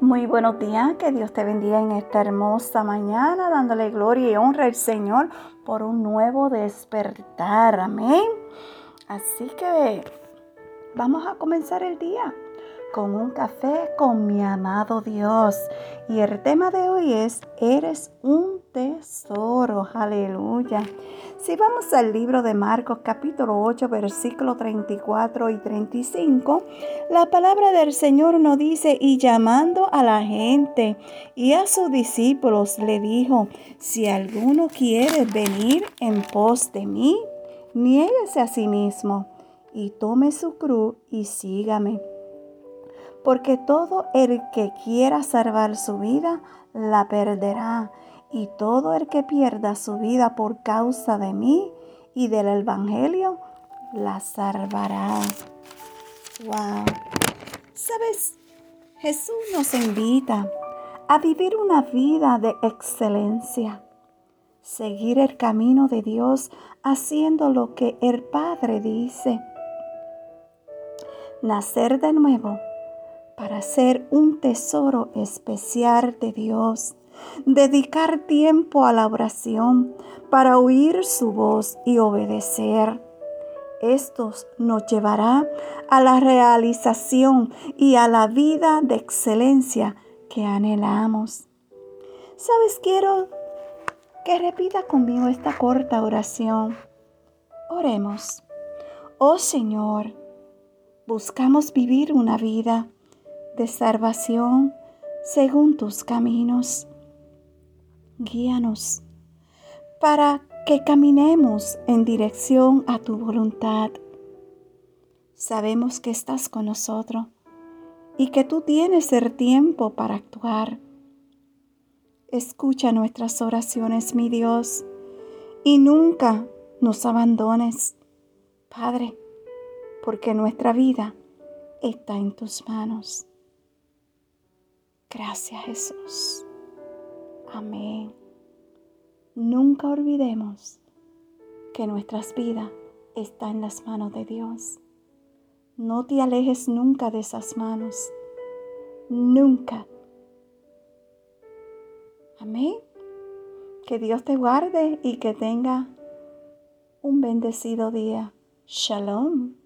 Muy buenos días, que Dios te bendiga en esta hermosa mañana, dándole gloria y honra al Señor por un nuevo despertar. Amén. Así que vamos a comenzar el día con un café con mi amado Dios. Y el tema de hoy es, eres un tesoro. Aleluya. Si vamos al libro de Marcos capítulo 8 versículo 34 y 35, la palabra del Señor nos dice, y llamando a la gente y a sus discípulos le dijo, si alguno quiere venir en pos de mí, niéguese a sí mismo y tome su cruz y sígame porque todo el que quiera salvar su vida, la perderá, y todo el que pierda su vida por causa de mí y del Evangelio, la salvará. Wow. ¿Sabes? Jesús nos invita a vivir una vida de excelencia, seguir el camino de Dios haciendo lo que el Padre dice, nacer de nuevo para ser un tesoro especial de Dios. Dedicar tiempo a la oración para oír su voz y obedecer. Esto nos llevará a la realización y a la vida de excelencia que anhelamos. ¿Sabes? Quiero que repita conmigo esta corta oración. Oremos. Oh Señor, buscamos vivir una vida de salvación según tus caminos. Guíanos para que caminemos en dirección a tu voluntad. Sabemos que estás con nosotros y que tú tienes el tiempo para actuar. Escucha nuestras oraciones, mi Dios, y nunca nos abandones, Padre, porque nuestra vida está en tus manos. Gracias Jesús. Amén. Nunca olvidemos que nuestras vidas están en las manos de Dios. No te alejes nunca de esas manos. Nunca. Amén. Que Dios te guarde y que tenga un bendecido día. Shalom.